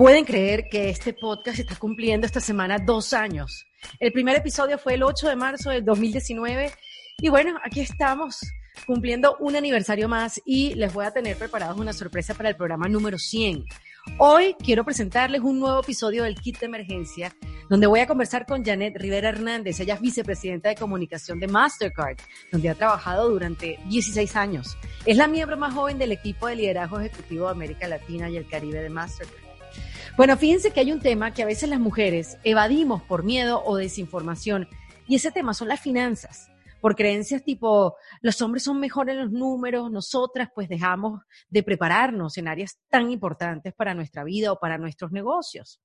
Pueden creer que este podcast está cumpliendo esta semana dos años. El primer episodio fue el 8 de marzo del 2019 y bueno, aquí estamos cumpliendo un aniversario más y les voy a tener preparados una sorpresa para el programa número 100. Hoy quiero presentarles un nuevo episodio del Kit de Emergencia, donde voy a conversar con Janet Rivera Hernández. Ella es vicepresidenta de comunicación de Mastercard, donde ha trabajado durante 16 años. Es la miembro más joven del equipo de liderazgo ejecutivo de América Latina y el Caribe de Mastercard. Bueno, fíjense que hay un tema que a veces las mujeres evadimos por miedo o desinformación, y ese tema son las finanzas. Por creencias tipo, los hombres son mejores en los números, nosotras pues dejamos de prepararnos en áreas tan importantes para nuestra vida o para nuestros negocios.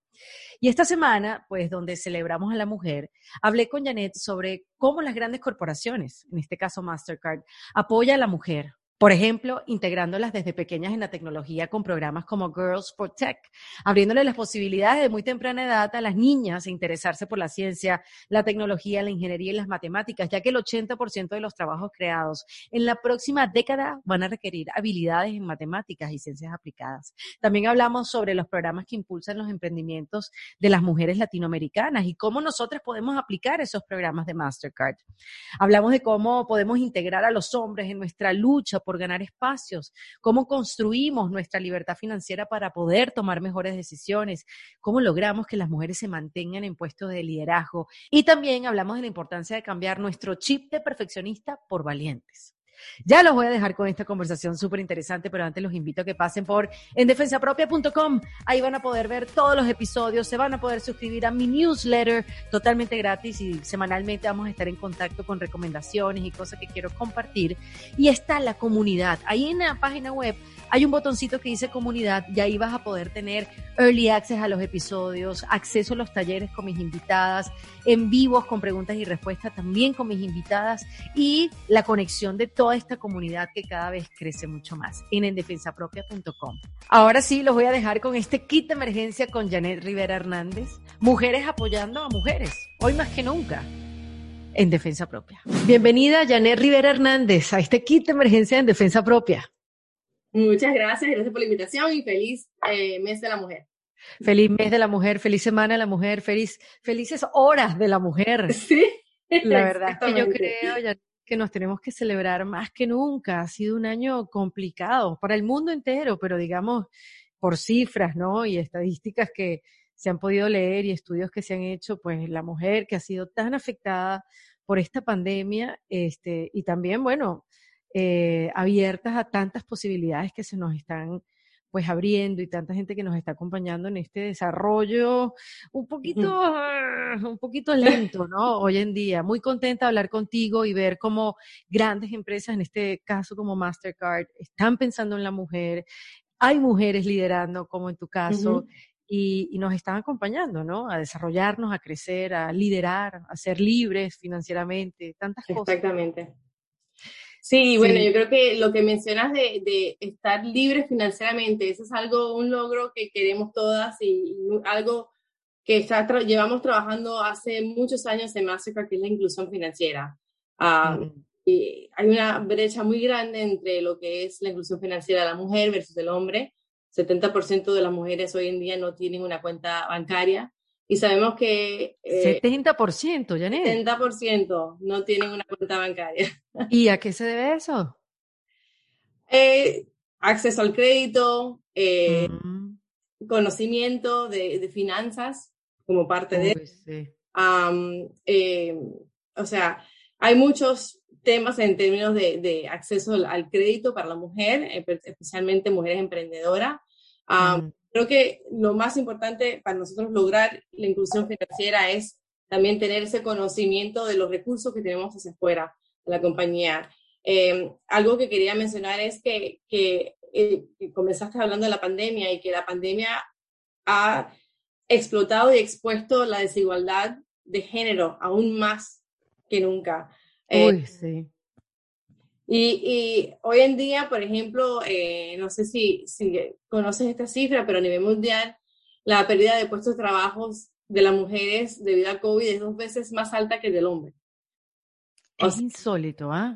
Y esta semana, pues donde celebramos a la mujer, hablé con Janet sobre cómo las grandes corporaciones, en este caso Mastercard, apoya a la mujer por ejemplo, integrándolas desde pequeñas en la tecnología con programas como Girls for Tech, abriéndole las posibilidades de muy temprana edad a las niñas a interesarse por la ciencia, la tecnología, la ingeniería y las matemáticas, ya que el 80% de los trabajos creados en la próxima década van a requerir habilidades en matemáticas y ciencias aplicadas. También hablamos sobre los programas que impulsan los emprendimientos de las mujeres latinoamericanas y cómo nosotras podemos aplicar esos programas de Mastercard. Hablamos de cómo podemos integrar a los hombres en nuestra lucha por ganar espacios, cómo construimos nuestra libertad financiera para poder tomar mejores decisiones, cómo logramos que las mujeres se mantengan en puestos de liderazgo y también hablamos de la importancia de cambiar nuestro chip de perfeccionista por valientes. Ya los voy a dejar con esta conversación súper interesante, pero antes los invito a que pasen por endefensapropia.com. Ahí van a poder ver todos los episodios, se van a poder suscribir a mi newsletter totalmente gratis y semanalmente vamos a estar en contacto con recomendaciones y cosas que quiero compartir. Y está la comunidad. Ahí en la página web hay un botoncito que dice comunidad y ahí vas a poder tener early access a los episodios, acceso a los talleres con mis invitadas, en vivos con preguntas y respuestas también con mis invitadas y la conexión de toda esta comunidad que cada vez crece mucho más en endefensapropia.com. Ahora sí, los voy a dejar con este kit de emergencia con Janet Rivera Hernández, mujeres apoyando a mujeres, hoy más que nunca en Defensa Propia. Bienvenida, Janet Rivera Hernández, a este kit de emergencia en Defensa Propia. Muchas gracias, gracias por la invitación y feliz eh, mes de la mujer. Feliz mes de la mujer, feliz semana de la mujer, feliz, felices horas de la mujer. Sí. La verdad es que yo creo ya que nos tenemos que celebrar más que nunca. Ha sido un año complicado para el mundo entero, pero digamos por cifras, ¿no? Y estadísticas que se han podido leer y estudios que se han hecho, pues la mujer que ha sido tan afectada por esta pandemia, este, y también, bueno, eh, abiertas a tantas posibilidades que se nos están pues abriendo y tanta gente que nos está acompañando en este desarrollo un poquito, ah, un poquito lento, ¿no? Hoy en día. Muy contenta de hablar contigo y ver cómo grandes empresas, en este caso como Mastercard, están pensando en la mujer. Hay mujeres liderando, como en tu caso, y, y, nos están acompañando, ¿no? A desarrollarnos, a crecer, a liderar, a ser libres financieramente, tantas cosas. Exactamente. Sí, bueno, yo creo que lo que mencionas de, de, estar libre financieramente, eso es algo, un logro que queremos todas y, algo que está llevamos trabajando hace muchos años en Mastercard, que es la inclusión financiera. Ah, y hay una brecha muy grande entre lo que es la inclusión financiera de la mujer versus el hombre. 70% de las mujeres hoy en día no tienen una cuenta bancaria y sabemos que... Eh, 70%, Janet. 70% no tienen una cuenta bancaria. ¿Y a qué se debe eso? Eh, acceso al crédito, eh, mm. conocimiento de, de, finanzas como parte de... Sí. Eh, o sea, hay muchos temas en términos de, de acceso al, crédito para la mujer, especialmente mujeres emprendedoras. Mm. Creo que lo más importante para nosotros lograr la inclusión financiera es también tener ese conocimiento de los recursos que tenemos hacia afuera de la compañía. Eh, algo que quería mencionar es que, eh, que, comenzaste hablando de la pandemia y que la pandemia ha explotado y expuesto la desigualdad de género aún más que nunca. Eh, sí. Y, hoy en día, por ejemplo, eh, no sé si, si conoces esta cifra, pero a nivel mundial, la pérdida de puestos de trabajo de las mujeres debido a COVID es dos veces más alta que del hombre. Es insólito, ¿ah?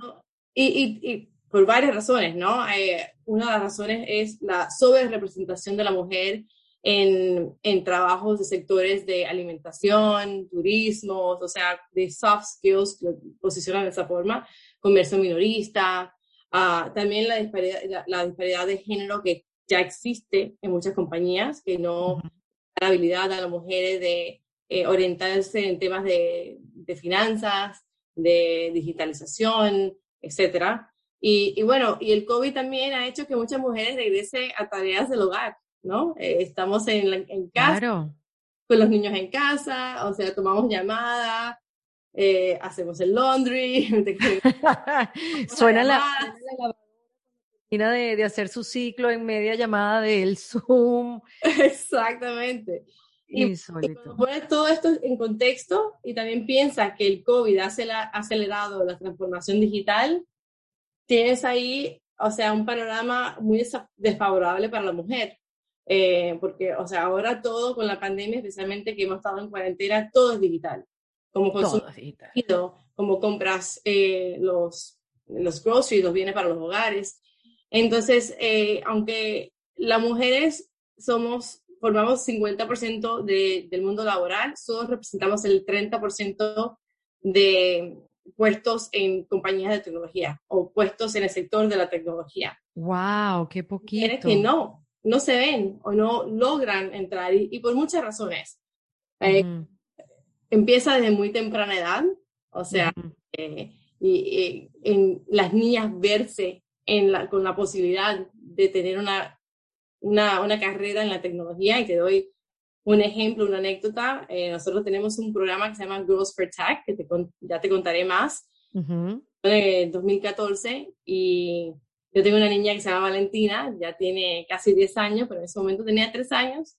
Y, y, por varias razones, ¿no? Eh, una de las razones es la sobre representación de la mujer en, en trabajos de sectores de alimentación, turismo, o sea, de soft skills, posicionan de esa forma, comercio minorista, uh, también la disparidad, la, disparidad de género que ya existe en muchas compañías, que no da la habilidad a las mujeres de eh, orientarse en temas de, de, finanzas, de digitalización, etcétera. Y, y, bueno, y el COVID también ha hecho que muchas mujeres regresen a tareas del hogar, ¿no? Eh, estamos en, en casa, con los niños en casa, o sea, tomamos llamadas, eh, hacemos el laundry. Suena la, la de, de hacer su ciclo en media llamada del Zoom. Exactamente. Y, cuando pones todo esto en contexto y también piensas que el COVID ha acelerado la transformación digital, tienes ahí, o sea, un panorama muy desfavorable para la mujer. Eh, porque, o sea, ahora todo con la pandemia, especialmente que hemos estado en cuarentena, todo es digital. Como consumo, como compras eh, los, los groceries, los bienes para los hogares. Entonces, eh, aunque las mujeres somos, formamos 50% de, del mundo laboral, solo representamos el 30% de puestos en compañías de tecnología o puestos en el sector de la tecnología. ¡Wow! ¡Qué poquito! que no, no se ven o no logran entrar y, por muchas razones. Eh, empieza desde muy temprana edad, o sea, eh, y, en las niñas verse en la, con la posibilidad de tener una, una, una, carrera en la tecnología y te doy un ejemplo, una anécdota. Eh, nosotros tenemos un programa que se llama Girls for Tech, que te, ya te contaré más, en 2014 y yo tengo una niña que se llama Valentina, ya tiene casi 10 años, pero en ese momento tenía 3 años.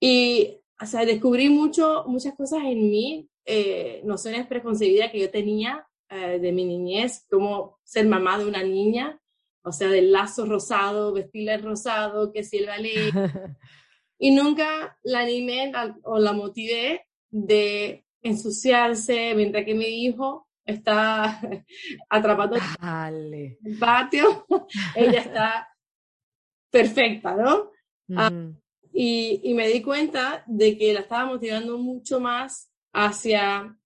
Y, o sea, descubrí mucho, muchas cosas en mí, eh, nociones preconcebidas que yo tenía eh, de mi niñez, como ser mamá de una niña, o sea, del lazo rosado, vestirla el rosado, que si el ballet. y nunca la animé o la motivé de ensuciarse mientras que mi hijo está atrapando en el patio, ella está perfecta, ¿no? Ah, y, y, me di cuenta de que la estaba motivando mucho más hacia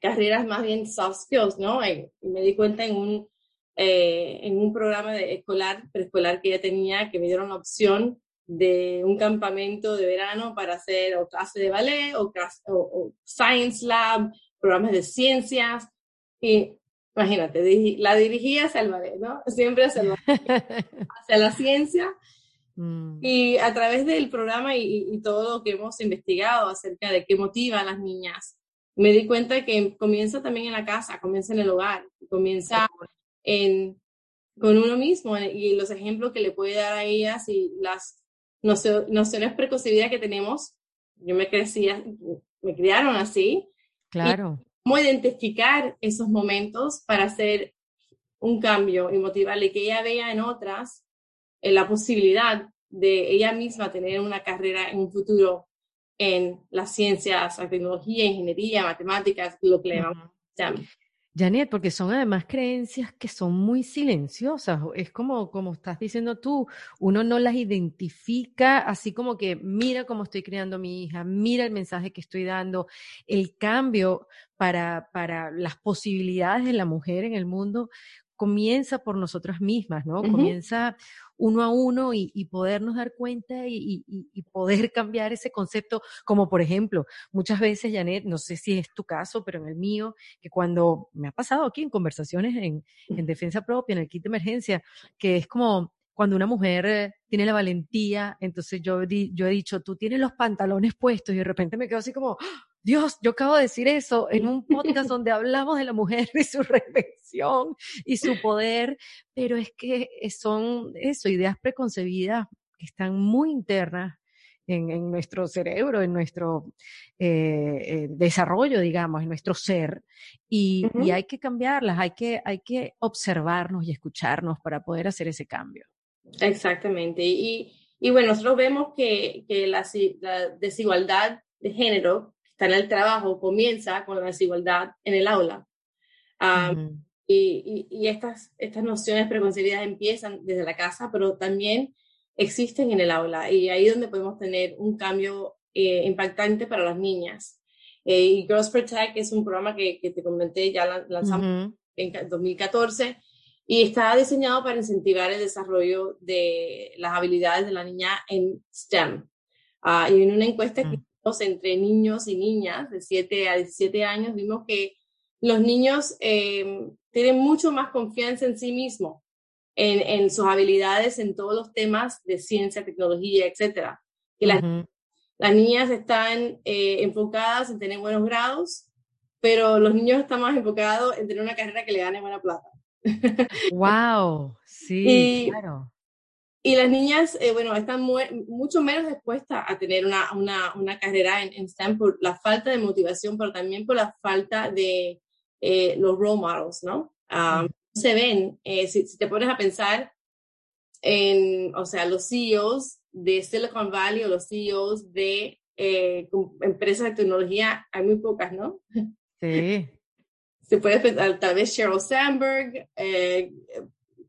carreras más bien soft skills, ¿no? Y, me di cuenta en un, eh, en un programa de escolar, preescolar que ella tenía, que me dieron la opción de un campamento de verano para hacer o clase de ballet o, o science lab, programas de ciencias, y imagínate, la dirigía hacia el ballet, ¿no? Siempre hacia, hacia la ciencia. Mm. Y a través del programa y, todo lo que hemos investigado acerca de qué motiva a las niñas, me di cuenta que comienza también en la casa, comienza en el hogar, comienza en, con uno mismo y los ejemplos que le puede dar a ellas y las nociones preconcebidas que tenemos. Yo me crecía, me criaron así. Claro cómo identificar esos momentos para hacer un cambio y motivarle que ella vea en otras eh, la posibilidad de ella misma tener una carrera en un futuro en las ciencias, la tecnología, ingeniería, matemáticas, lo que le llamamos. Janet, porque son además creencias que son muy silenciosas. Es como, como estás diciendo tú, uno no las identifica así como que mira cómo estoy criando a mi hija, mira el mensaje que estoy dando. El cambio para, para las posibilidades de la mujer en el mundo comienza por nosotras mismas, ¿no? Comienza uno a uno y, podernos dar cuenta y, poder cambiar ese concepto, como por ejemplo, muchas veces, Janet, no sé si es tu caso, pero en el mío, que cuando me ha pasado aquí en conversaciones en, en defensa propia, en el kit de emergencia, que es como cuando una mujer eh, tiene la valentía, entonces yo, yo he dicho, tú tienes los pantalones puestos y de repente me quedo así como, Dios, yo acabo de decir eso en un podcast donde hablamos de la mujer y su reflexión y su poder, pero es que son eso, ideas preconcebidas que están muy internas en, nuestro cerebro, en nuestro eh, eh, desarrollo, digamos, en nuestro ser, y, hay que cambiarlas, hay que, hay que observarnos y escucharnos para poder hacer ese cambio. Exactamente. Y, y bueno, nosotros vemos que, que la, la desigualdad de género está en el trabajo comienza con la desigualdad en el aula. y, y, estas, estas nociones preconcebidas empiezan desde la casa, pero también existen en el aula y ahí es donde podemos tener un cambio eh, impactante para las niñas. Eh, y Girls Protect es un programa que, que te comenté, ya lanzamos en 2014 y está diseñado para incentivar el desarrollo de las habilidades de la niña en STEM. Ah, y en una encuesta que mm. hicimos entre niños y niñas de 7 a 17 años, vimos que los niños eh, tienen mucho más confianza en sí mismos, en, en, sus habilidades, en todos los temas de ciencia, tecnología, etc. Que las, las, niñas están eh, enfocadas en tener buenos grados, pero los niños están más enfocados en tener una carrera que le gane buena plata. ¡Wow! Sí, claro. Y las niñas, eh, bueno, están mucho menos dispuestas a tener una, una, una carrera en, en, STEM por la falta de motivación, pero también por la falta de eh, los role models, ¿no? Um, se ven, eh, si, si, te pones a pensar en, o sea, los CEOs de Silicon Valley o los CEOs de empresas de tecnología, hay muy pocas, ¿no? Sí. Se puede pensar, tal vez Sheryl Sandberg,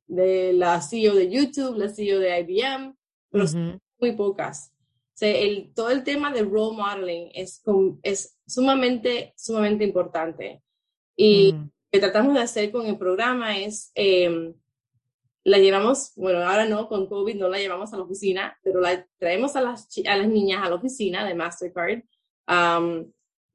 de la CEO de YouTube, la CEO de IBM, pero muy pocas. O sea, el, todo el tema de role modeling es, es sumamente, sumamente importante. Y lo que tratamos de hacer con el programa es, em, la llevamos, bueno, ahora no, con COVID no la llevamos a la oficina, pero la traemos a las, a las niñas a la oficina de Mastercard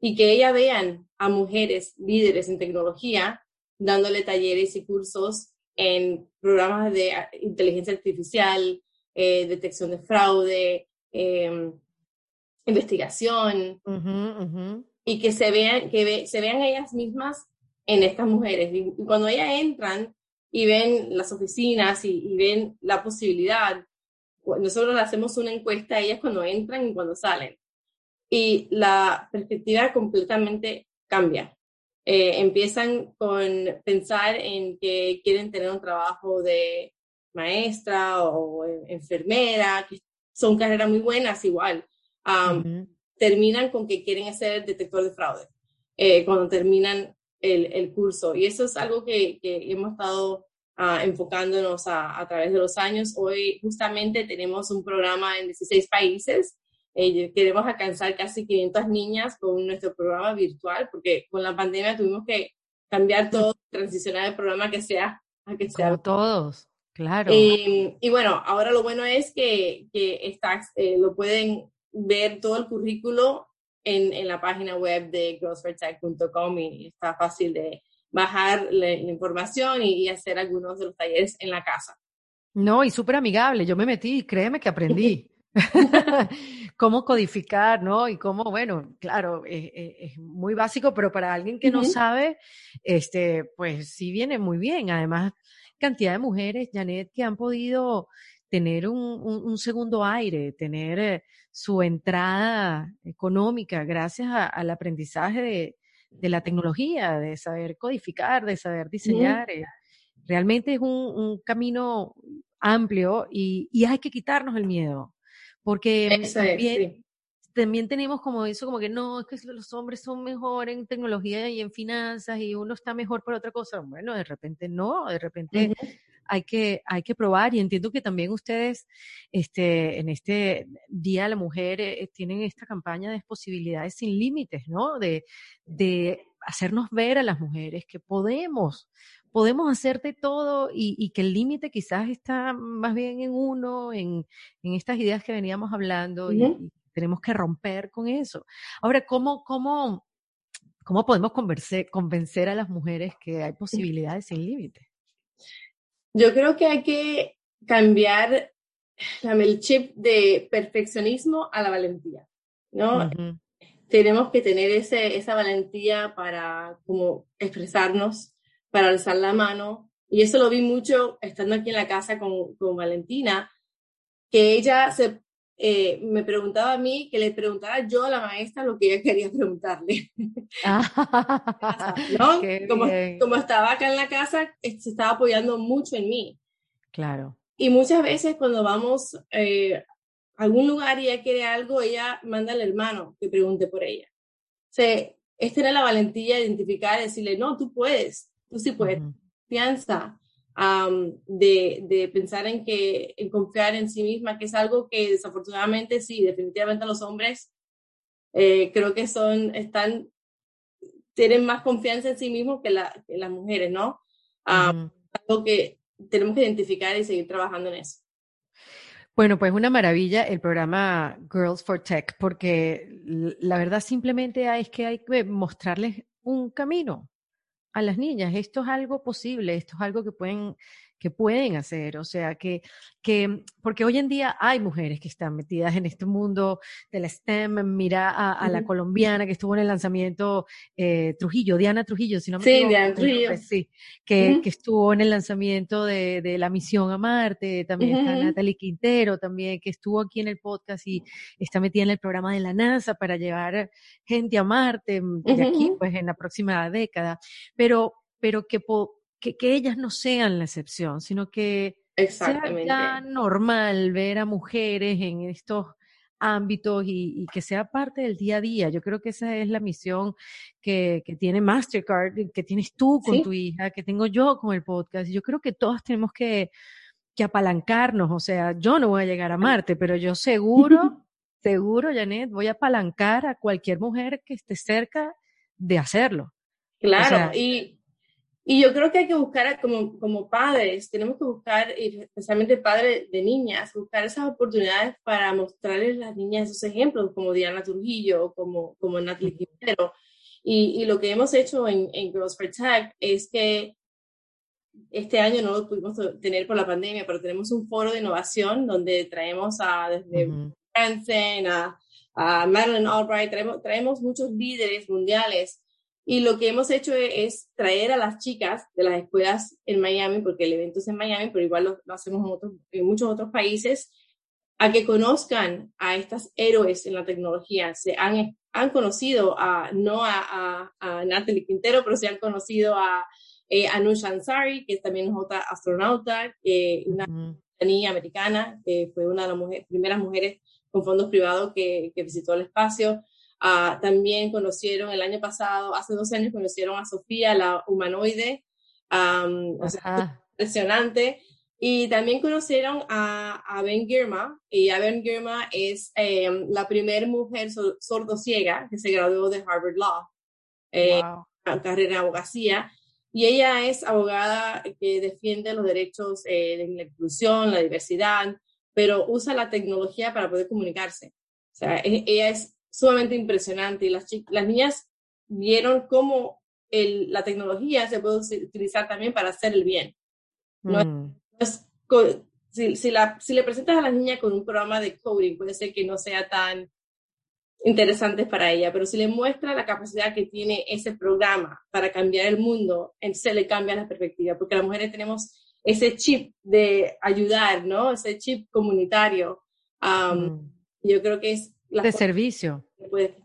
y que ellas vean a mujeres líderes en tecnología dándole talleres y cursos en programas de inteligencia artificial, eh, detección de fraude, em, investigación, y que se vean, que se vean ellas mismas en estas mujeres. Y, cuando ellas entran y ven las oficinas y, y, ven la posibilidad, nosotros hacemos una encuesta a ellas cuando entran y cuando salen. Y la perspectiva completamente cambia. Eh, empiezan con pensar en que quieren tener un trabajo de maestra o enfermera, que son carreras muy buenas igual. Terminan con que quieren ser detector de fraude eh, cuando terminan el, el, curso. Y eso es algo que, que hemos estado uh, enfocándonos a, a, través de los años. Hoy justamente tenemos un programa en 16 países eh, queremos alcanzar casi 500 niñas con nuestro programa virtual, porque con la pandemia tuvimos que cambiar todo, transicionar el programa que sea a que sea. Como todos, claro. Y, y, bueno, ahora lo bueno es que, que está, eh, lo pueden ver todo el currículo en, en la página web de growthfortech.com y está fácil de bajar la, la información y, y hacer algunos de los talleres en la casa. No, y súper amigable. Yo me metí y créeme que aprendí. cómo codificar, ¿no? Y cómo, bueno, claro, es, es, muy básico, pero para alguien que no sabe, este, pues sí viene muy bien. Además, cantidad de mujeres, Janet, que han podido tener un, un, un segundo aire, tener eh, su entrada económica gracias a, al aprendizaje de, de, la tecnología, de saber codificar, de saber diseñar. Eh. Realmente es un, un camino amplio y, y hay que quitarnos el miedo. Porque también, también tenemos como eso, como que no, es que los hombres son mejor en tecnología y en finanzas y uno está mejor por otra cosa. Bueno, de repente no, de repente hay, que, hay que probar y entiendo que también ustedes este, en este Día de la Mujer eh, tienen esta campaña de posibilidades sin límites, ¿no? De, de hacernos ver a las mujeres que podemos, podemos hacerte todo y, que el límite quizás está más bien en uno, en, en estas ideas que veníamos hablando y, tenemos que romper con eso. Ahora, ¿cómo, cómo, cómo podemos convencer, convencer a las mujeres que hay posibilidades sin límite? Yo creo que hay que cambiar el chip de perfeccionismo a la valentía, ¿no? Tenemos que tener ese, esa valentía para como expresarnos, para alzar la mano. Y eso lo vi mucho estando aquí en la casa con, con Valentina, que ella se, eh, me preguntaba a mí que le preguntara yo a la maestra lo que ella quería preguntarle. ¿No? Como, como, estaba acá en la casa, se estaba apoyando mucho en mí. Claro. Y muchas veces cuando vamos eh, a algún lugar y ella quiere algo, ella manda al hermano que pregunte por ella. O sea, es tener la valentía de identificar decirle, no, tú puedes tú sí puedes, confianza. de, de, pensar en que, en confiar en sí misma, que es algo que desafortunadamente sí, definitivamente los hombres eh, creo que son, están, tienen más confianza en sí mismos que, la, que las mujeres, ¿no? Algo que tenemos que identificar y seguir trabajando en eso. Bueno, pues una maravilla el programa Girls for Tech, porque la verdad simplemente es que hay que mostrarles un camino a las niñas. Esto es algo posible, esto es algo que pueden que pueden hacer, o sea, que, que, porque hoy en día hay mujeres que están metidas en este mundo de la STEM, mira a, la colombiana que estuvo en el lanzamiento, eh, Trujillo, Diana Trujillo, si no me sí, Diana Trujillo. Pues sí, que, que, estuvo en el lanzamiento de, de la misión a Marte, también está Natalie Quintero, también que estuvo aquí en el podcast y está metida en el programa de la NASA para llevar gente a Marte mm, aquí, pues en la próxima década, pero, pero que que, que ellas no sean la excepción, sino que sea normal ver a mujeres en estos ámbitos y, que sea parte del día a día. Yo creo que esa es la misión que, que tiene Mastercard, que tienes tú con tu hija, que tengo yo con el podcast. Yo creo que todos tenemos que, que apalancarnos. O sea, yo no voy a llegar a Marte, pero yo seguro, seguro, Janet, voy a apalancar a cualquier mujer que esté cerca de hacerlo. Claro, y y yo creo que hay que buscar, como, como padres, tenemos que buscar, especialmente padres de niñas, buscar esas oportunidades para mostrarles a las niñas esos ejemplos, como Diana Trujillo, como, como Natalie Quintero. Y, y lo que hemos hecho en, en Girls for Tech es que este año no lo pudimos tener por la pandemia, pero tenemos un foro de innovación donde traemos a desde uh a, a Madeline Albright, traemos, traemos muchos líderes mundiales y lo que hemos hecho e-, es, traer a las chicas de las escuelas en Miami, porque el evento es en Miami, pero igual lo, hacemos en, otros, en, muchos otros países, a que conozcan a estas héroes en la tecnología. Se han, han conocido a, no a, a, Natalie Quintero, pero se han conocido a eh, Anush Ansari, que también es otra astronauta, eh, una niña americana, que fue una de las primeras mujeres con fondos privados que, que visitó el espacio. Ah, también conocieron el año pasado, hace dos años, conocieron a Sofía, la humanoide, impresionante. Y también conocieron a, a, Ben Girma, y a Ben Girma es em, la primera mujer sordo-ciega que se graduó de Harvard Law, eh, carrera de abogacía. Y ella es abogada que defiende los derechos eh, de la inclusión, la diversidad, pero usa la tecnología para poder comunicarse. O sea, e, ella es sumamente impresionante y las, las niñas vieron cómo el, la tecnología se puede utilizar también para hacer el bien. ¿no? Mm. si, si, la, si le presentas a la niña con un programa de coding, puede ser que no sea tan interesante para ella, pero si le muestra la capacidad que tiene ese programa para cambiar el mundo, se le cambia la perspectiva, porque las mujeres tenemos ese chip de ayudar, ¿no? Ese chip comunitario. Mm. Yo creo que es de servicio.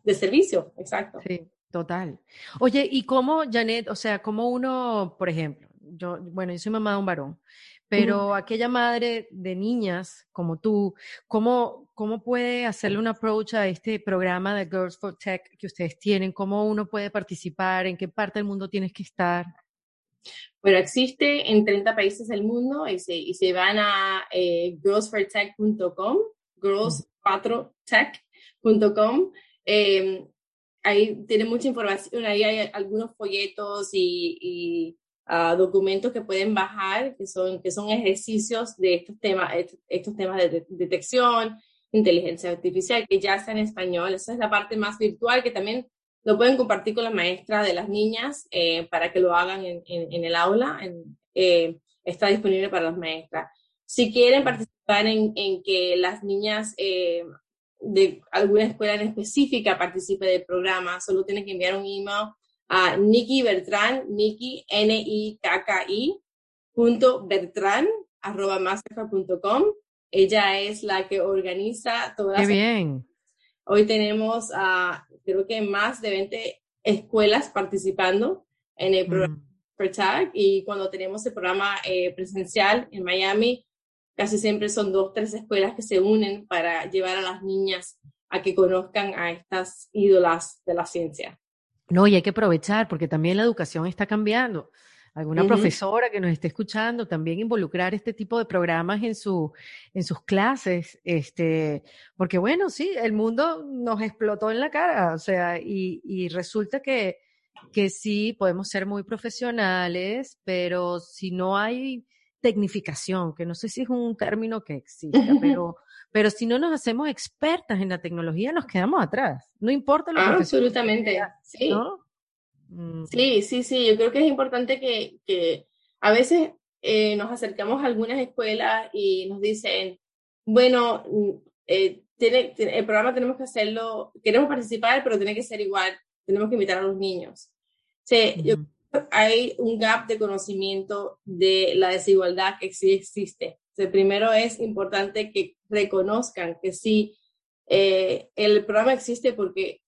de servicio, exacto. Sí, total. Oye, ¿y cómo, Janet, o sea, cómo uno, por ejemplo, yo, bueno, yo soy mamá de un varón, pero aquella madre de niñas como tú, ¿cómo, ¿cómo puede hacerle un approach a este programa de Girls for Tech que ustedes tienen? ¿Cómo uno puede participar? ¿En qué parte del mundo tienes que estar? Bueno, existe en 30 países del mundo y se, y se van a eh, girlsfortech.com, girls4tech, .com. Em, ahí tiene mucha información, ahí hay algunos folletos y, ah, documentos que pueden bajar, que son, que son ejercicios de estos temas, estos temas de, detección, inteligencia artificial, que ya está en español. Esa es la parte más virtual que también lo pueden compartir con la maestra de las niñas eh, para que lo hagan en, en, el aula. Eh, está disponible para las maestras. Si quieren participar en, en que las niñas eh, de alguna escuela en específica participe del programa, solo tiene que enviar un email a Nikki Bertrand, Nikki, N-I-K-K-I, punto Bertrand, arroba mastercard.com. Ella es la que organiza todas Qué bien. Hoy tenemos, uh, creo que más de 20 escuelas participando en el programa mm. y cuando tenemos el programa eh, presencial en Miami, casi siempre son dos, tres escuelas que se unen para llevar a las niñas a que conozcan a estas ídolas de la ciencia. No, y hay que aprovechar porque también la educación está cambiando. alguna profesora que nos esté escuchando, también involucrar este tipo de programas en, su, en sus clases, este, porque bueno, sí, el mundo nos explotó en la cara, o sea, y, y resulta que, que sí, podemos ser muy profesionales, pero si no hay tecnificación, que no sé si es un término que exista, pero, pero si no nos hacemos expertas en la tecnología, nos quedamos atrás. No importa lo que Absolutamente, sí. Mm. Sí, sí, sí. Yo creo que es importante que, que a veces eh, nos acercamos a algunas escuelas y nos dicen, bueno, mm, eh, tiene, el programa tenemos que hacerlo, queremos participar, pero tiene que ser igual, tenemos que invitar a los niños. Sí, yo hay un gap de conocimiento de la desigualdad que sí existe. primero es importante que reconozcan que sí, eh, el programa existe porque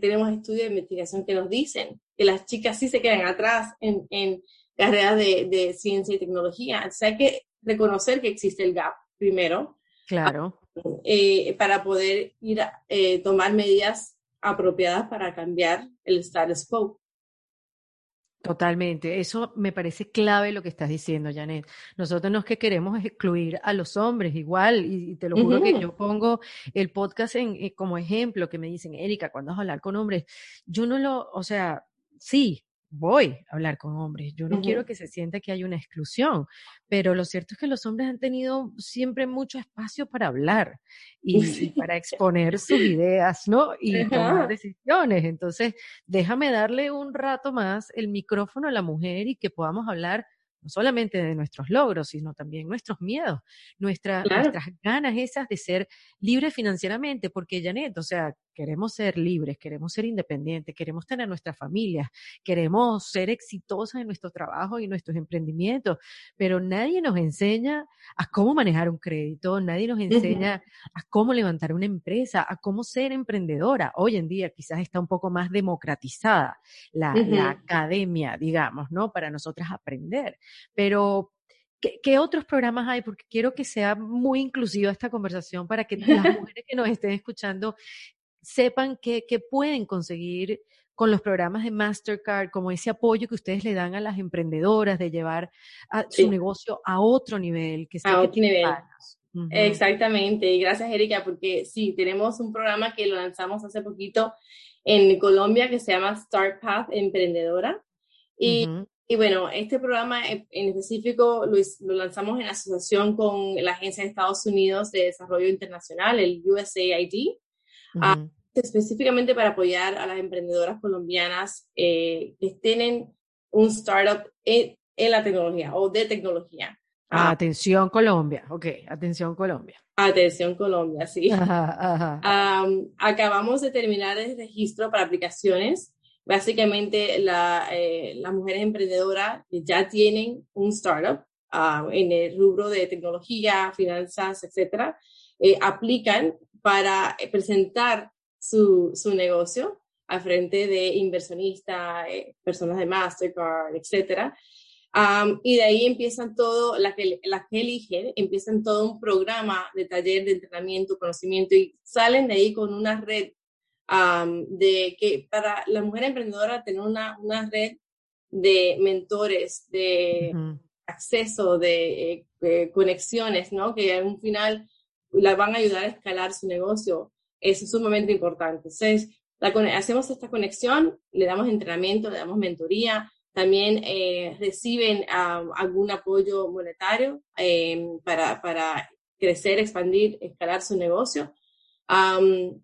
tenemos estudios de investigación que nos dicen que las chicas sí se quedan atrás en, en carreras de, de, ciencia y tecnología. Entonces hay que reconocer que existe el gap primero. Claro. Eh, para poder ir a eh, tomar medidas apropiadas para cambiar el status quo. Totalmente. Eso me parece clave lo que estás diciendo, Janet. Nosotros no es que queremos excluir a los hombres igual, y, te lo juro que yo pongo el podcast en, eh, como ejemplo, que me dicen, Erika, cuando vas a hablar con hombres? Yo no lo, o sea, sí, voy a hablar con hombres. Yo no quiero que se sienta que hay una exclusión, pero lo cierto es que los hombres han tenido siempre mucho espacio para hablar y, para exponer sus ideas, ¿no? Y tomar decisiones. Entonces, déjame darle un rato más el micrófono a la mujer y que podamos hablar no solamente de nuestros logros, sino también nuestros miedos, nuestras ganas esas de ser libres financieramente, porque Janet, o sea, queremos ser libres, queremos ser independientes, queremos tener nuestras familias, queremos ser exitosas en nuestro trabajo y nuestros emprendimientos, pero nadie nos enseña a cómo manejar un crédito, nadie nos enseña a cómo levantar una empresa, a cómo ser emprendedora. Hoy en día quizás está un poco más democratizada la, la academia, digamos, ¿no? Para nosotras aprender, pero ¿Qué, otros programas hay? Porque quiero que sea muy inclusiva esta conversación para que las mujeres que nos estén escuchando sepan que, pueden conseguir con los programas de Mastercard, como ese apoyo que ustedes le dan a las emprendedoras de llevar a su negocio a otro nivel. Que a otro nivel. Exactamente, y gracias Erika, porque sí, tenemos un programa que lo lanzamos hace poquito en Colombia que se llama Start Path Emprendedora. Y, y bueno, este programa en específico lo, lo, lanzamos en asociación con la Agencia de Estados Unidos de Desarrollo Internacional, el USAID específicamente para apoyar a las emprendedoras colombianas eh, que tienen un startup en, la tecnología o de tecnología. Ah, atención Colombia, ok, atención Colombia. Atención Colombia, sí. acabamos de terminar el registro para aplicaciones. Básicamente la, eh, las mujeres emprendedoras ya tienen un startup ah, en el rubro de tecnología, finanzas, etcétera, eh, aplican para presentar su, su negocio a frente de inversionistas, eh, personas de Mastercard, etc. y de ahí empiezan todo, las que, la que eligen, empiezan todo un programa de taller de entrenamiento, conocimiento y salen de ahí con una red de que para la mujer emprendedora tener una, una red de mentores, de acceso, de eh, conexiones, ¿no? Que al final la van a ayudar a escalar su negocio es sumamente importante. Entonces, hacemos esta conexión, le damos entrenamiento, le damos mentoría, también eh, reciben algún apoyo monetario em, para, para, crecer, expandir, escalar su negocio.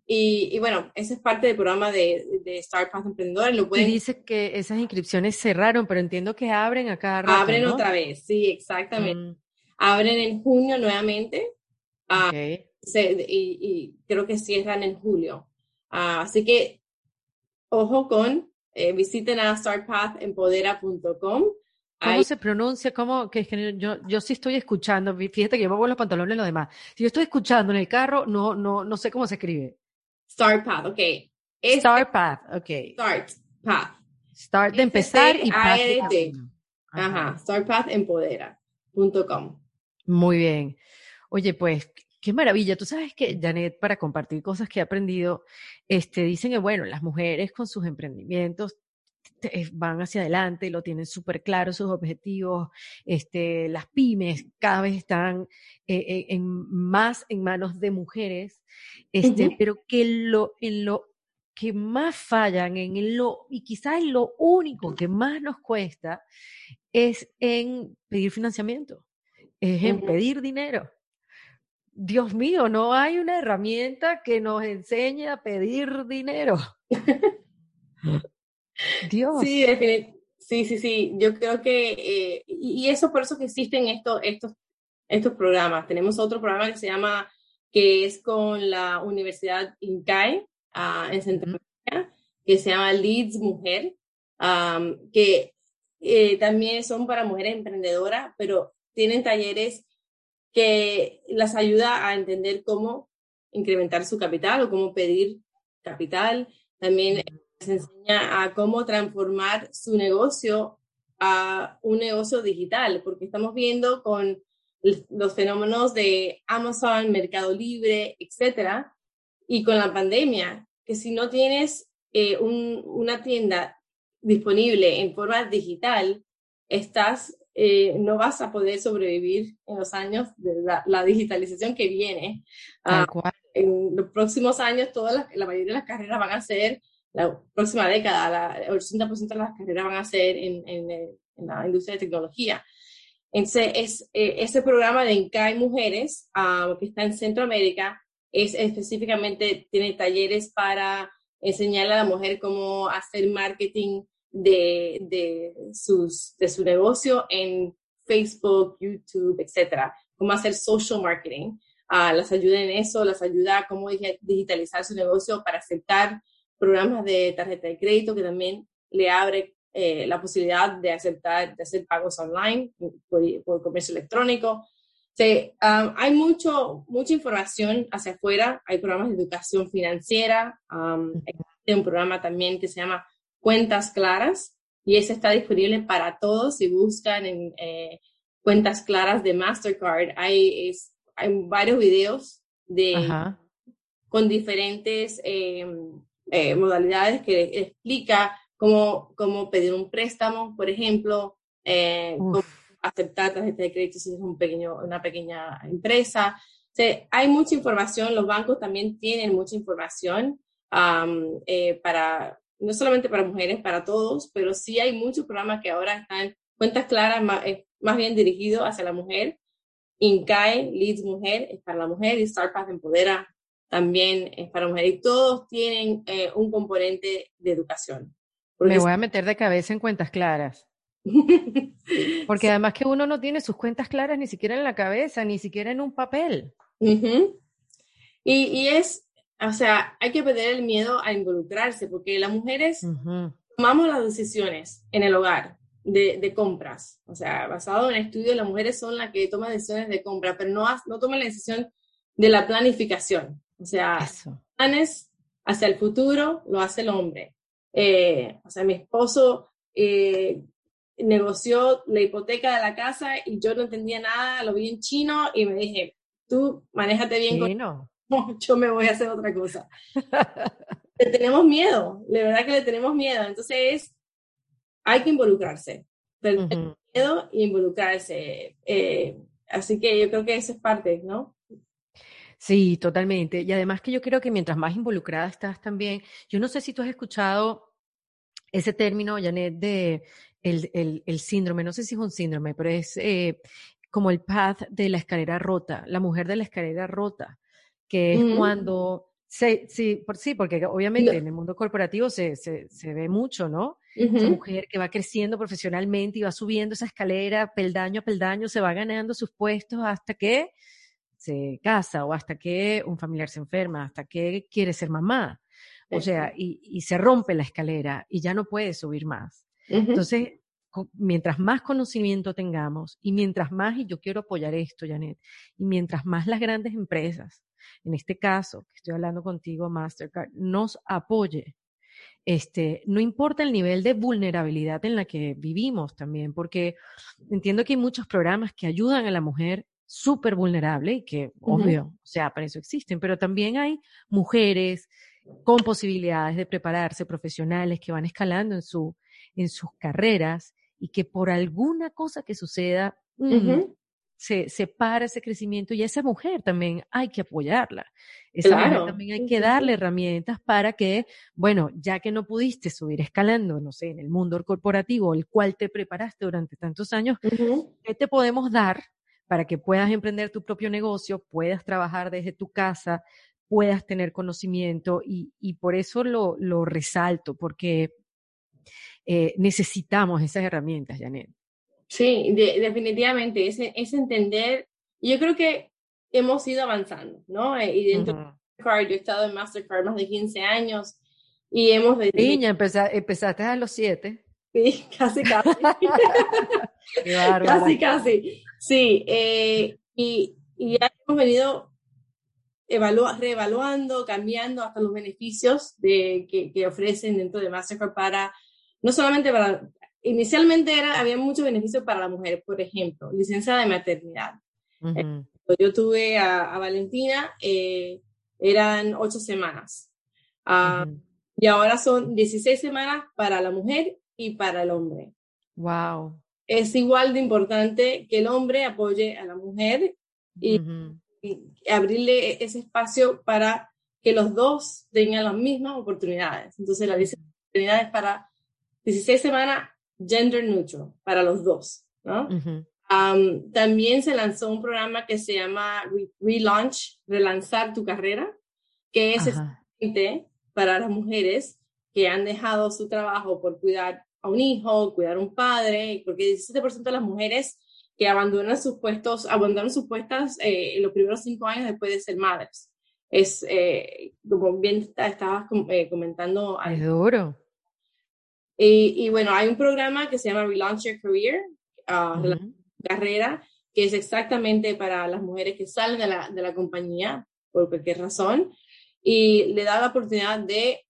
Y, bueno, ese es parte del programa de, de Start Path Emprendedor. Lo pueden... Y dice que esas inscripciones cerraron, pero entiendo que abren acá. abren otra vez, sí, exactamente. Mm. Abren en junio nuevamente. Ah, okay y, creo que cierran en julio. Ah, así que ojo con, eh, visiten a startpathempodera.com. ¿Cómo se pronuncia? ¿Cómo? Que, que yo, yo sí estoy escuchando, fíjate que yo me los pantalones y lo demás. Si yo estoy escuchando en el carro, no, no, no sé cómo se escribe. Startpath, ok. Startpath, ok. Startpath. Start de empezar y path Ajá, startpathempodera.com. Muy bien. Oye, pues Qué maravilla. Tú sabes que, Janet, para compartir cosas que he aprendido, este, dicen que, bueno, las mujeres con sus emprendimientos van hacia adelante, lo tienen súper claro sus objetivos, este, las pymes cada vez están eh, en, más en manos de mujeres, este, pero que lo, en lo que más fallan, en lo, y quizás lo único que más nos cuesta, es en pedir financiamiento, es en pedir dinero. Dios mío, no hay una herramienta que nos enseñe a pedir dinero. Dios. Sí, sí, sí, sí. Yo creo que, eh, y eso por eso que existen estos, estos, estos programas. Tenemos otro programa que se llama, que es con la Universidad INCAE uh, en Centroamérica, que se llama Leeds Mujer, que eh, también son para mujeres emprendedoras, pero tienen talleres que las ayuda a entender cómo incrementar su capital o cómo pedir capital. También les enseña a cómo transformar su negocio a un negocio digital, porque estamos viendo con los fenómenos de Amazon, Mercado Libre, etcétera, y con la pandemia, que si no tienes eh, una tienda disponible en forma digital, estás eh, no vas a poder sobrevivir en los años de la, digitalización que viene. Ah, en los próximos años, todas la mayoría de las carreras van a ser, la próxima década, el 80% de las carreras van a ser en, en, la industria de tecnología. Entonces, es, eh, ese programa de INCAI Mujeres, ah, que está en Centroamérica, es específicamente, tiene talleres para enseñarle a la mujer cómo hacer marketing de, de, sus, de su negocio en Facebook, YouTube, etcétera, cómo hacer social marketing. Uh, las ayuda en eso, las ayuda a cómo digitalizar su negocio para aceptar programas de tarjeta de crédito que también le abre eh, la posibilidad de aceptar, de hacer pagos online por, por comercio electrónico. Sí, um, hay mucho, mucha información hacia afuera, hay programas de educación financiera, um, hay un programa también que se llama Cuentas Claras y ese está disponible para todos. Si buscan en eh, Cuentas Claras de Mastercard, hay, hay varios videos de, con diferentes eh, eh, modalidades que explica cómo, cómo pedir un préstamo, por ejemplo, cómo aceptar tarjeta de crédito si es un pequeño, una pequeña empresa. hay mucha información, los bancos también tienen mucha información para no solamente para mujeres, para todos, pero sí hay muchos programas que ahora están cuentas claras, más, más bien dirigidos hacia la mujer. INCAE, Leads Mujer, es para la mujer y StarPath Empodera también es para mujer y todos tienen eh, un componente de educación. Me voy a meter de cabeza en cuentas claras. Porque además que uno no tiene sus cuentas claras ni siquiera en la cabeza, ni siquiera en un papel. y, y, es, o sea, hay que perder el miedo a involucrarse, porque las mujeres tomamos las decisiones en el hogar de, de, compras. O sea, basado en estudios, las mujeres son las que toman decisiones de compra, pero no, no toman la decisión de la planificación. O sea, planes hacia el futuro lo hace el hombre. Eh, o sea, mi esposo eh, negoció la hipoteca de la casa y yo no entendía nada, lo vi en chino y me dije, tú manéjate bien con yo me voy a hacer otra cosa. le tenemos miedo, de verdad que le tenemos miedo. Entonces, hay que involucrarse. Tener miedo e involucrarse. Eh, así que yo creo que eso es parte, ¿no? Sí, totalmente. Y además que yo creo que mientras más involucrada estás también, yo no sé si tú has escuchado ese término, Janet, de el, el, el síndrome, no sé si es un síndrome, pero es eh, como el path de la escalera rota, la mujer de la escalera rota que es cuando, sí, sí, por, sí, porque obviamente en el mundo corporativo se, se, se ve mucho, ¿no? Esa mujer que va creciendo profesionalmente y va subiendo esa escalera peldaño a peldaño, se va ganando sus puestos hasta que se casa o hasta que un familiar se enferma, hasta que quiere ser mamá. O sea, y, y se rompe la escalera y ya no puede subir más. Entonces, mientras más conocimiento tengamos y mientras más, y yo quiero apoyar esto, Janet, y mientras más las grandes empresas en este caso, que estoy hablando contigo, Mastercard, nos apoye. Este, no importa el nivel de vulnerabilidad en la que vivimos también, porque entiendo que hay muchos programas que ayudan a la mujer súper vulnerable y que, obvio, o sea, para eso existen, pero también hay mujeres con posibilidades de prepararse, profesionales que van escalando en su, en sus carreras y que por alguna cosa que suceda, mm, se, se, para ese crecimiento y a esa mujer también hay que apoyarla. Esa mujer también hay que darle herramientas para que, bueno, ya que no pudiste subir escalando, no sé, en el mundo corporativo, el cual te preparaste durante tantos años, ¿qué te podemos dar para que puedas emprender tu propio negocio, puedas trabajar desde tu casa, puedas tener conocimiento y, y por eso lo, lo resalto, porque eh, necesitamos esas herramientas, Janet. Sí, definitivamente, es, es entender, yo creo que hemos ido avanzando, ¿no? Eh, y dentro de Mastercard, yo he estado en Mastercard más de 15 años y hemos... Niña, empezaste a los 7. Sí, casi, casi. casi, casi. Sí, eh, y, y, ya hemos venido reevaluando, cambiando hasta los beneficios de, que, que ofrecen dentro de Mastercard para, no solamente para inicialmente era, había muchos beneficios para la mujer, por ejemplo, licencia de maternidad. yo tuve a, Valentina, eh, eran ocho semanas. Ah, y ahora son 16 semanas para la mujer y para el hombre. Wow. Es igual de importante que el hombre apoye a la mujer y, y abrirle ese espacio para que los dos tengan las mismas oportunidades. Entonces, la licencia de maternidad es para 16 semanas gender neutral para los dos, ¿no? también se lanzó un programa que se llama Relaunch, relanzar tu carrera, que es para las mujeres que han dejado su trabajo por cuidar a un hijo, cuidar a un padre, porque 17% de las mujeres que abandonan sus puestos, abandonan sus puestos eh, en los primeros cinco años después de ser madres. Es, eh, como bien estabas eh, comentando. Es duro. Y, bueno, hay un programa que se llama Relaunch Your Career, uh, la carrera, que es exactamente para las mujeres que salen de la, de la compañía por cualquier razón y le da la oportunidad de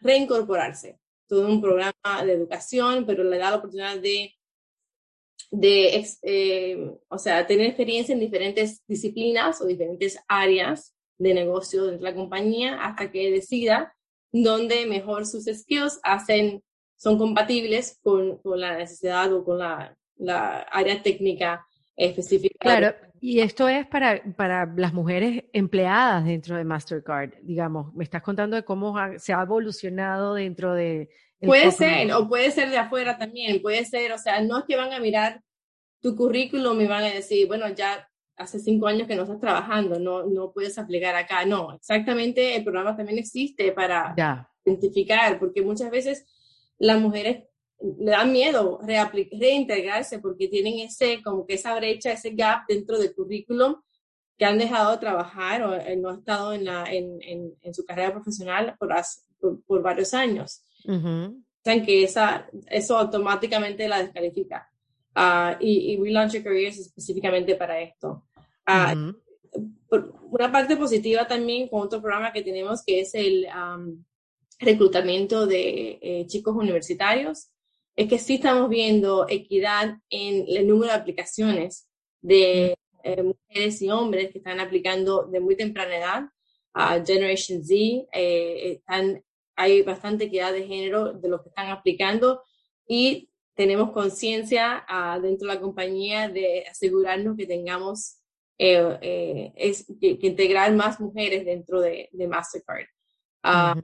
reincorporarse. Todo un programa de educación, pero le da la oportunidad de, de eh, o sea, tener experiencia en diferentes disciplinas o diferentes áreas de negocio dentro de la compañía hasta que decida dónde mejor sus skills hacen son compatibles con, con la necesidad o con la, la área técnica específica. Claro, y esto es para, para las mujeres empleadas dentro de Mastercard, digamos. Me estás contando de cómo se ha evolucionado dentro de... Puede ser, o puede ser de afuera también, puede ser, o sea, no es que van a mirar tu currículum y van a decir, bueno, ya hace cinco años que no estás trabajando, no, no puedes aplicar acá. No, exactamente, el programa también existe para identificar, porque muchas veces las mujeres le dan miedo reintegrarse porque tienen ese, como que esa brecha, ese gap dentro del currículum que han dejado de trabajar o eh, no han estado en, la, en, en, su carrera profesional por, por, varios años. Uh que esa, eso automáticamente la descalifica. Uh, y, y Relaunch Your Careers específicamente para esto. Uh, una parte positiva también con otro programa que tenemos que es el um, reclutamiento de eh, chicos universitarios, es que sí estamos viendo equidad en el número de aplicaciones de eh, mujeres y hombres que están aplicando de muy temprana edad a Generation Z. Eh, están, hay bastante equidad de género de los que están aplicando y tenemos conciencia uh, dentro de la compañía de asegurarnos que tengamos es, que, integrar más mujeres dentro de, de Mastercard. Ah,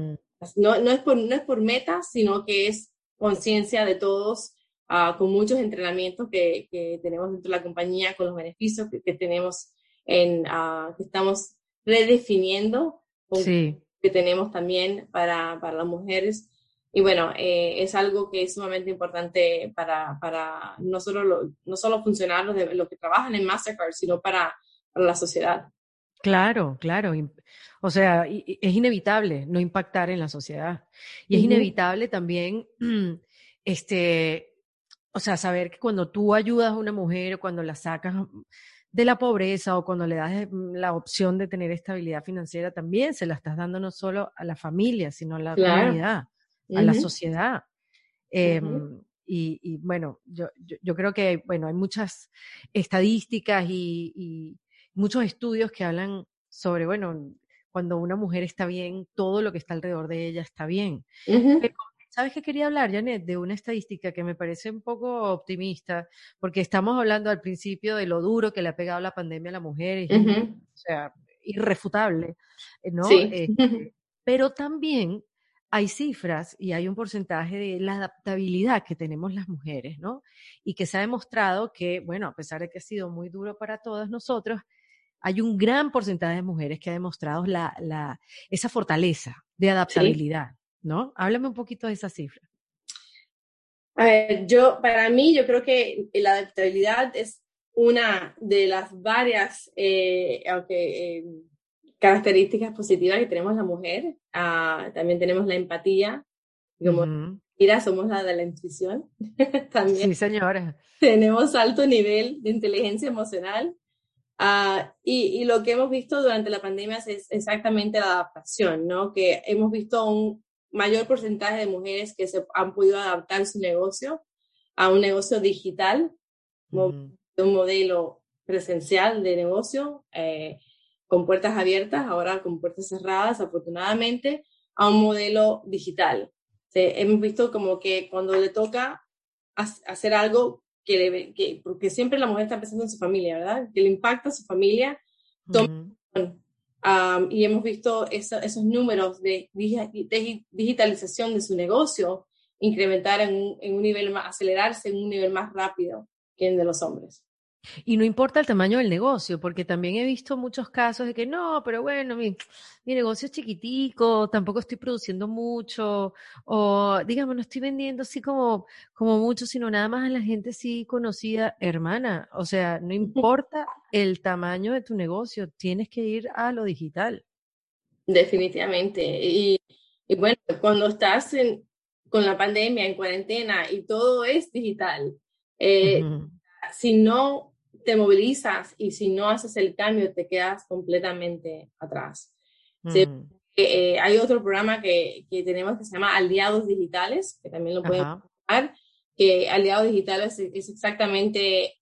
no, no, es por, no es por meta, sino que es conciencia de todos, uh, con muchos entrenamientos que, que, tenemos dentro de la compañía, con los beneficios que, tenemos en, uh, que estamos redefiniendo, sí. que tenemos también para, para las mujeres. Y bueno, eh, es algo que es sumamente importante para, para no, solo no solo funcionarios de los que trabajan en Mastercard, sino para, para la sociedad. Claro, claro. O sea, es inevitable no impactar en la sociedad. Y es inevitable también, este, o sea, saber que cuando tú ayudas a una mujer o cuando la sacas de la pobreza o cuando le das mm, la opción de tener estabilidad financiera, también se la estás dando no solo a la familia, sino a la comunidad, a la sociedad. Em, y, bueno, yo, yo, creo que, bueno, hay muchas estadísticas y, y muchos estudios que hablan sobre, bueno, cuando una mujer está bien, todo lo que está alrededor de ella está bien. Pero ¿Sabes qué quería hablar, Janet? De una estadística que me parece un poco optimista, porque estamos hablando al principio de lo duro que le ha pegado la pandemia a la mujer, o sea, irrefutable, eh, ¿no? Sí. Este, pero también hay cifras y hay un porcentaje de la adaptabilidad que tenemos las mujeres, ¿no? Y que se ha demostrado que, bueno, a pesar de que ha sido muy duro para todas nosotros, hay un gran porcentaje de mujeres que ha demostrado la, la, esa fortaleza de adaptabilidad, ¿no? Háblame un poquito de esa cifra. A ver, yo, para mí, yo creo que la adaptabilidad es una de las varias, eh. Eh, características positivas que tenemos la mujer. Ah, también tenemos la empatía. Como mira, somos la de la intuición. también. Sí, señora. Tenemos alto nivel de inteligencia emocional. Uh, y, y, lo que hemos visto durante la pandemia es exactamente la adaptación, ¿no? Que hemos visto un mayor porcentaje de mujeres que se han podido adaptar su negocio a un negocio digital, un modelo presencial de negocio, eh, con puertas abiertas, ahora con puertas cerradas, afortunadamente, a un modelo digital. hemos visto como que cuando le toca hacer algo que, le, que, porque siempre la mujer está pensando en su familia, ¿verdad? Que le impacta a su familia. y hemos visto esos números de, digitalización de su negocio incrementar en un, en un nivel más, acelerarse en un nivel más rápido que el de los hombres. Y no importa el tamaño del negocio, porque también he visto muchos casos de que no, pero bueno, mi, mi negocio es chiquitico, tampoco estoy produciendo mucho, o digamos, no estoy vendiendo así como, como mucho, sino nada más a la gente sí conocida, hermana. O sea, no importa el tamaño de tu negocio, tienes que ir a lo digital. Definitivamente. Y, y bueno, cuando estás con la pandemia, en cuarentena y todo es digital, eh, si no te movilizas y si no haces el cambio, te quedas completamente atrás. Mm. Eh, hay otro programa que, que, tenemos que se llama Aliados Digitales, que también lo pueden buscar, que Aliados Digitales es, exactamente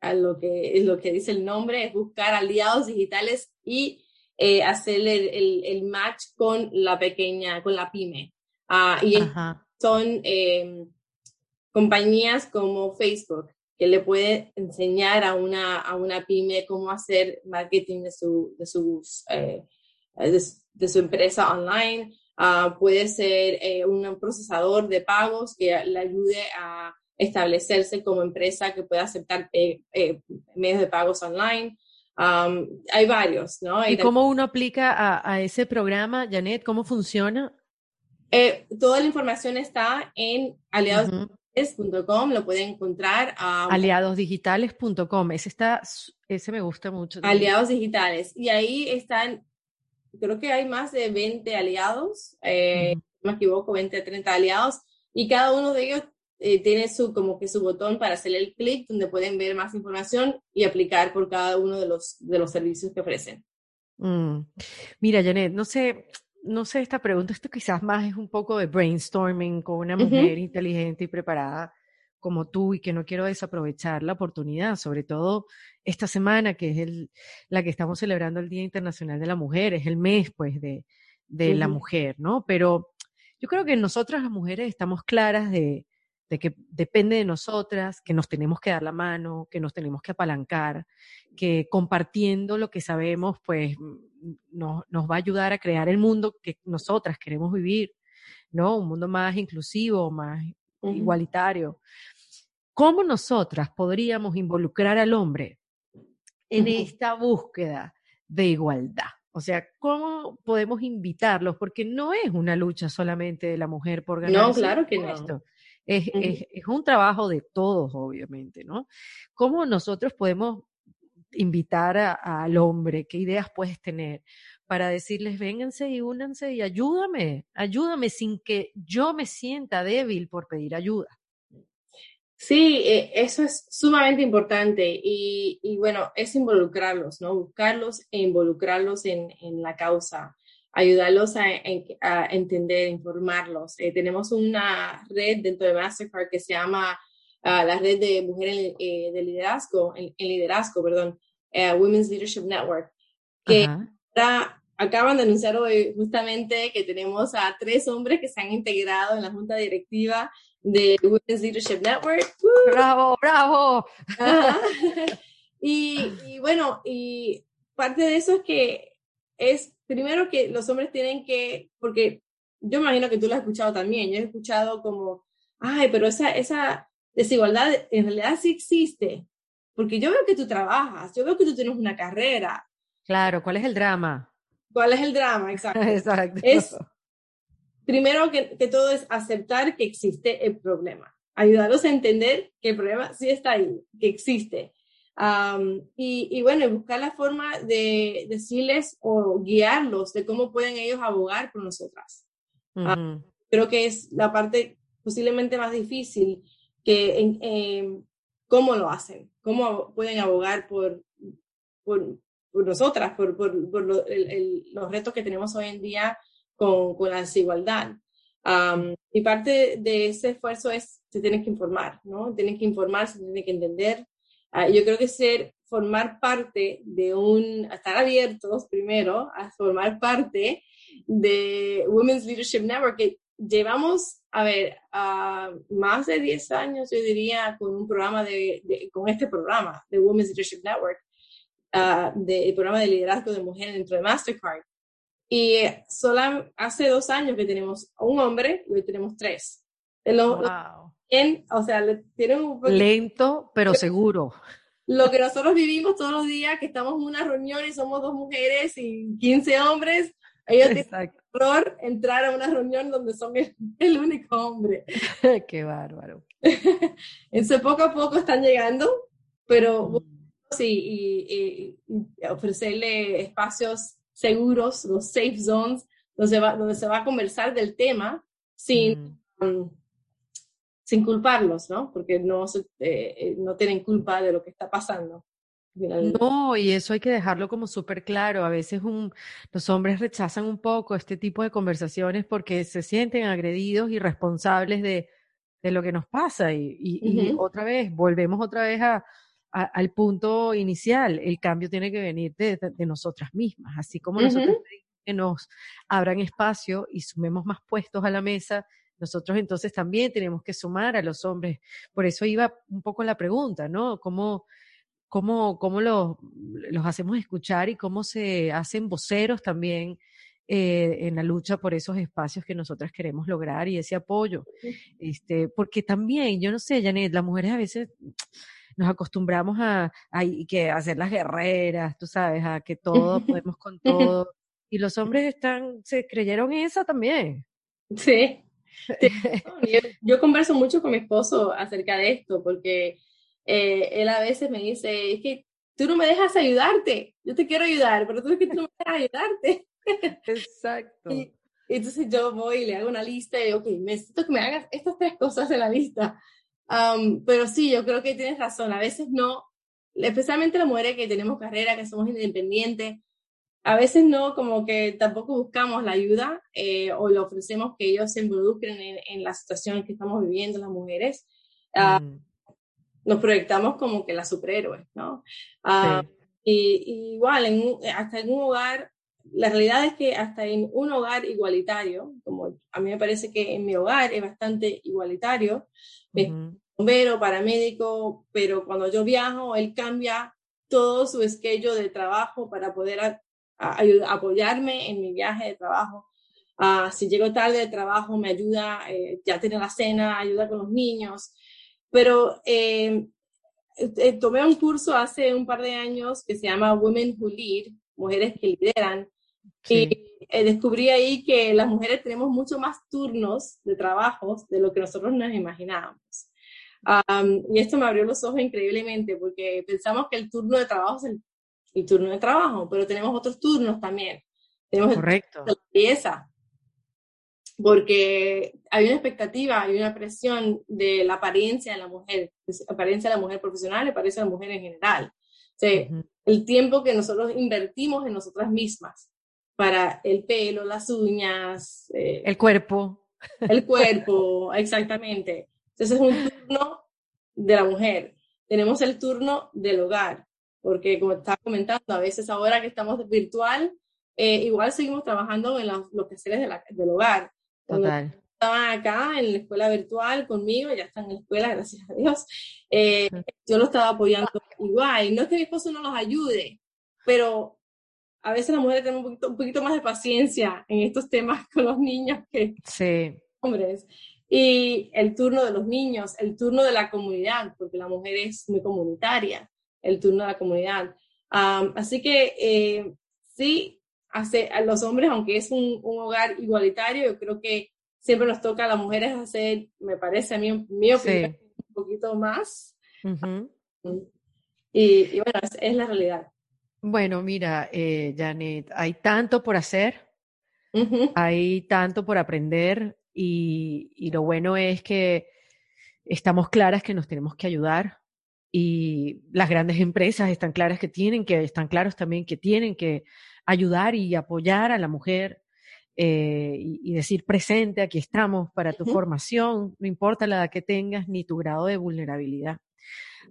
a lo que, es lo que dice el nombre, es buscar aliados digitales y eh, hacer el, el, match con la pequeña, con la pyme. Uh, y son eh, compañías como Facebook, que le puede enseñar a una, a una pyme cómo hacer marketing de su, de sus, eh, de, su empresa online. Uh, puede ser eh, un procesador de pagos que le ayude a establecerse como empresa que pueda aceptar eh, medios de pagos online. Um, hay varios, ¿no? ¿Y cómo uno aplica a, a, ese programa, Janet? ¿Cómo funciona? toda la información está en aliados lo pueden encontrar. a Aliadosdigitales.com, ese, está, ese me gusta mucho. Aliados digitales. Y ahí están, creo que hay más de 20 aliados, eh, no me equivoco, 20 a 30 aliados, y cada uno de ellos eh, tiene su, como que su botón para hacer el clic, donde pueden ver más información y aplicar por cada uno de los, de los servicios que ofrecen. Mm. Mira, Janet, no sé, no sé, esta pregunta, esto quizás más es un poco de brainstorming con una mujer inteligente y preparada como tú y que no quiero desaprovechar la oportunidad, sobre todo esta semana que es el, la que estamos celebrando el Día Internacional de la Mujer, es el mes pues de, de la mujer, ¿no? Pero yo creo que nosotras las mujeres estamos claras de, de que depende de nosotras, que nos tenemos que dar la mano, que nos tenemos que apalancar, que compartiendo lo que sabemos, pues nos, nos va a ayudar a crear el mundo que nosotras queremos vivir, ¿no? Un mundo más inclusivo, más igualitario. ¿Cómo nosotras podríamos involucrar al hombre en esta búsqueda de igualdad? O sea, ¿cómo podemos invitarlos? Porque no es una lucha solamente de la mujer por ganar. No, claro que no. Es, es, es, un trabajo de todos, obviamente, ¿no? ¿Cómo nosotros podemos invitar al hombre, qué ideas puedes tener para decirles, vénganse y únanse y ayúdame, ayúdame sin que yo me sienta débil por pedir ayuda. Sí, eh, eso es sumamente importante y, y, bueno, es involucrarlos, ¿no? Buscarlos e involucrarlos en, en la causa, ayudarlos a, a entender, informarlos. Eh, tenemos una red dentro de Mastercard que se llama uh, la red de mujeres eh, de liderazgo, en, liderazgo, perdón, uh, Women's Leadership Network, que está acaban de anunciar hoy justamente que tenemos a tres hombres que se han integrado en la junta directiva de Women's Leadership Network. ¡Bravo, bravo! y, y, bueno, y parte de eso es que es primero que los hombres tienen que, porque yo imagino que tú lo has escuchado también, yo he escuchado como, ay, pero esa, esa desigualdad en realidad sí existe, porque yo veo que tú trabajas, yo veo que tú tienes una carrera. Claro, ¿cuál es el drama? ¿Cuál es el drama? Exacto. Exacto. Es, primero que, que, todo es aceptar que existe el problema, ayudarlos a entender que el problema sí está ahí, que existe. Um, y, y, bueno, buscar la forma de decirles o guiarlos de cómo pueden ellos abogar por nosotras. Uh -huh. creo que es la parte posiblemente más difícil que en, eh, cómo lo hacen, cómo pueden abogar por, por, por nosotras, por, por, por lo, el, el, los retos que tenemos hoy en día con, con la desigualdad. Um, y parte de ese esfuerzo es, se tienen que informar, ¿no? Tienen que informar, se tienen que entender. Uh, yo creo que ser, formar parte de un, estar abiertos primero a formar parte de Women's Leadership Network, que llevamos, a ver, uh, más de 10 años, yo diría, con un programa de, de con este programa de Women's Leadership Network, uh, del programa de liderazgo de mujeres dentro de Mastercard. Y solo hace dos años que tenemos un hombre y hoy tenemos tres. Lo, wow. En, o sea, tienen un Lento, pero seguro. Lo que nosotros vivimos todos los días, que estamos en una reunión y somos dos mujeres y 15 hombres, ellos tienen error entrar a una reunión donde son el, el único hombre. Qué bárbaro. Entonces, poco a poco están llegando, pero mm. sí, y, y, y ofrecerle espacios seguros, los safe zones, donde se va, donde se va a conversar del tema sin, mm. um, sin culparlos, ¿no? Porque no, eh, no tienen culpa de lo que está pasando. No, y eso hay que dejarlo como súper claro. A veces un, los hombres rechazan un poco este tipo de conversaciones porque se sienten agredidos y responsables de, de lo que nos pasa. Y, y, uh -huh. y otra vez, volvemos otra vez a, a, al punto inicial. El cambio tiene que venir de, de, de nosotras mismas. Así como uh -huh. nosotros que nos abran espacio y sumemos más puestos a la mesa, nosotros entonces también tenemos que sumar a los hombres. Por eso iba un poco la pregunta, ¿no? ¿Cómo, cómo, cómo los, los hacemos escuchar y cómo se hacen voceros también eh, en la lucha por esos espacios que nosotras queremos lograr y ese apoyo. Este, porque también, yo no sé, Janet, las mujeres a veces nos acostumbramos a, a, que a hacer las guerreras, tú sabes, a que todo podemos con todo. Y los hombres están, se creyeron esa también. Sí. Yo, yo, converso mucho con mi esposo acerca de esto, porque eh, él a veces me dice, es que tú no me dejas ayudarte, yo te quiero ayudar, pero tú es que tú no me dejas ayudarte. Exacto. Y, entonces yo voy y le hago una lista y digo, ok, necesito que me hagas estas tres cosas en la lista. Um, pero sí, yo creo que tienes razón, a veces no, especialmente las mujeres que tenemos carrera, que somos independientes, a veces no, como que tampoco buscamos la ayuda eh, o le ofrecemos que ellos se involucren en, en, la situación que estamos viviendo las mujeres. Uh, mm. Nos proyectamos como que las superhéroes, ¿no? Uh, sí. y, y, igual, en hasta en un hogar, la realidad es que hasta en un hogar igualitario, como a mí me parece que en mi hogar es bastante igualitario, uh -huh. bombero, paramédico, pero cuando yo viajo, él cambia todo su esquello de trabajo para poder a, a apoyarme en mi viaje de trabajo. Uh, si llego tarde de trabajo, me ayuda, eh, ya tiene la cena, ayuda con los niños. Pero eh, eh, tomé un curso hace un par de años que se llama Women Who Lead, Mujeres que Lideran. Sí. Y eh, descubrí ahí que las mujeres tenemos mucho más turnos de trabajos de lo que nosotros nos imaginábamos. Um, y esto me abrió los ojos increíblemente porque pensamos que el turno de trabajo es el y turno de trabajo, pero tenemos otros turnos también. Tenemos Correcto. la porque hay una expectativa, hay una presión de la apariencia de la mujer, apariencia de la mujer profesional y apariencia de la mujer en general. O sea, uh -huh. el tiempo que nosotros invertimos en nosotras mismas para el pelo, las uñas, eh, el cuerpo. El cuerpo, exactamente. Entonces es un turno de la mujer. Tenemos el turno del hogar, porque como estaba comentando, a veces ahora que estamos virtual, eh, igual seguimos trabajando en los, los quehaceres del hogar. Total. Estaban acá en la escuela virtual conmigo, ya están en la escuela, gracias a Dios. Eh, yo lo estaba apoyando igual. No es que mi esposo no los ayude, pero a veces las mujeres tenemos un poquito, un poquito más de paciencia en estos temas con los niños que sí. hombres. Y el turno de los niños, el turno de la comunidad, porque la mujer es muy comunitaria, el turno de la comunidad. así que eh, sí, hace, a los hombres, aunque es un, un, hogar igualitario, yo creo que siempre nos toca a las mujeres hacer, me parece a mí, mi opinión, un poquito más. y, y, bueno, es, es, la realidad. Bueno, mira, eh, Janet, hay tanto por hacer, uh -huh. hay tanto por aprender y, y lo bueno es que estamos claras que nos tenemos que ayudar y las grandes empresas están claras que tienen que, están claros también que tienen que ayudar y apoyar a la mujer eh, y, y, decir presente, aquí estamos para tu uh -huh. formación, no importa la edad que tengas ni tu grado de vulnerabilidad.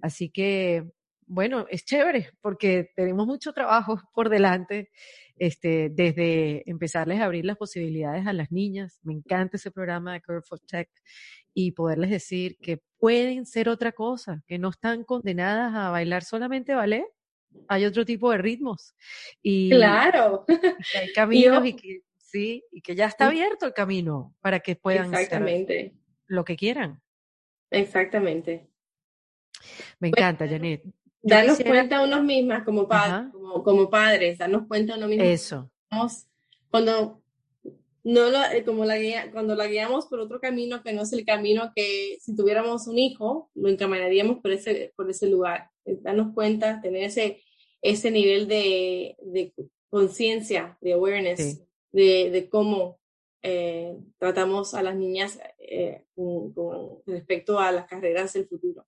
Así que, bueno, es chévere porque tenemos mucho trabajo por delante, este, desde empezarles a abrir las posibilidades a las niñas. Me encanta ese programa de Curve for Tech y poderles decir que pueden ser otra cosa, que no están condenadas a bailar solamente ballet. Hay otro tipo de ritmos. Y, claro. Y hay caminos y que sí, y que ya está abierto el camino para que puedan Exactamente. lo que quieran. Exactamente. Me encanta, bueno, Janet. Darnos quisiera... cuenta a unos mismas como, pa como, como, padres, darnos cuenta a unos mismos. Eso. Cuando no lo, eh, como la guía, cuando la guiamos por otro camino que no es el camino que si tuviéramos un hijo lo encaminaríamos por ese por ese lugar darnos cuenta tener ese ese nivel de, de conciencia de awareness sí. de, de, cómo eh, tratamos a las niñas eh, con, con respecto a las carreras del futuro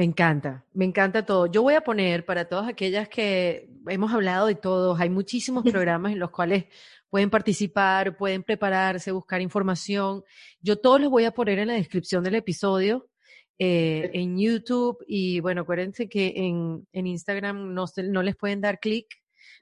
me encanta, me encanta todo. Yo voy a poner para todas aquellas que hemos hablado de todos, hay muchísimos programas en los cuales pueden participar, pueden prepararse, buscar información. Yo todos los voy a poner en la descripción del episodio, eh, en YouTube y bueno, acuérdense que en, en Instagram no, se, no les pueden dar clic,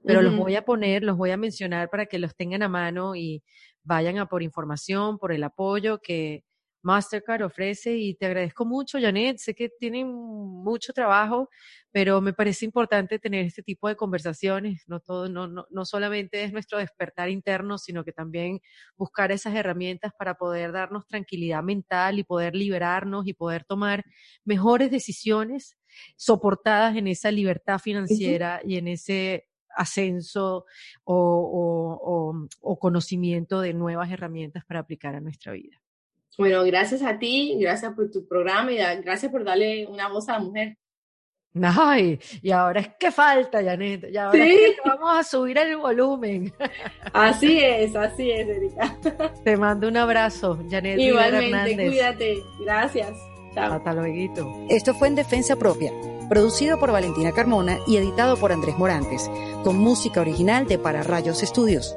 pero uh -huh. los voy a poner, los voy a mencionar para que los tengan a mano y vayan a por información, por el apoyo que Mastercard ofrece y te agradezco mucho, Janet. Sé que tienen mucho trabajo, pero me parece importante tener este tipo de conversaciones. No, todo, no, no, no solamente es nuestro despertar interno, sino que también buscar esas herramientas para poder darnos tranquilidad mental y poder liberarnos y poder tomar mejores decisiones soportadas en esa libertad financiera uh -huh. y en ese ascenso o, o, o, o conocimiento de nuevas herramientas para aplicar a nuestra vida. Bueno, gracias a ti, gracias por tu programa y gracias por darle una voz a la mujer. Ay, y ahora es que falta, Janet. Y ahora ¿Sí? es que vamos a subir el volumen. Así es, así es, Erika. Te mando un abrazo, Janet. Igualmente, cuídate. Gracias. Chao. Hasta luego. Esto fue en Defensa Propia, producido por Valentina Carmona y editado por Andrés Morantes, con música original de Para Rayos Estudios.